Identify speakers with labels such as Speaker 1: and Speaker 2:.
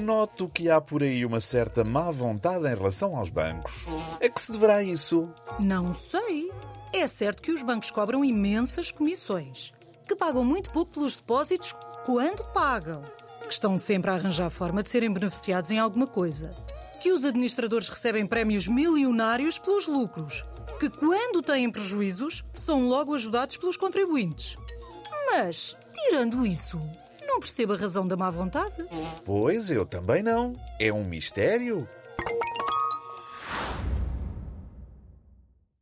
Speaker 1: Noto que há por aí uma certa má vontade em relação aos bancos. A que se deverá isso?
Speaker 2: Não sei. É certo que os bancos cobram imensas comissões, que pagam muito pouco pelos depósitos quando pagam, que estão sempre a arranjar forma de serem beneficiados em alguma coisa, que os administradores recebem prémios milionários pelos lucros, que quando têm prejuízos são logo ajudados pelos contribuintes. Mas, tirando isso, não percebo a razão da má vontade.
Speaker 1: Pois eu também não. É um mistério.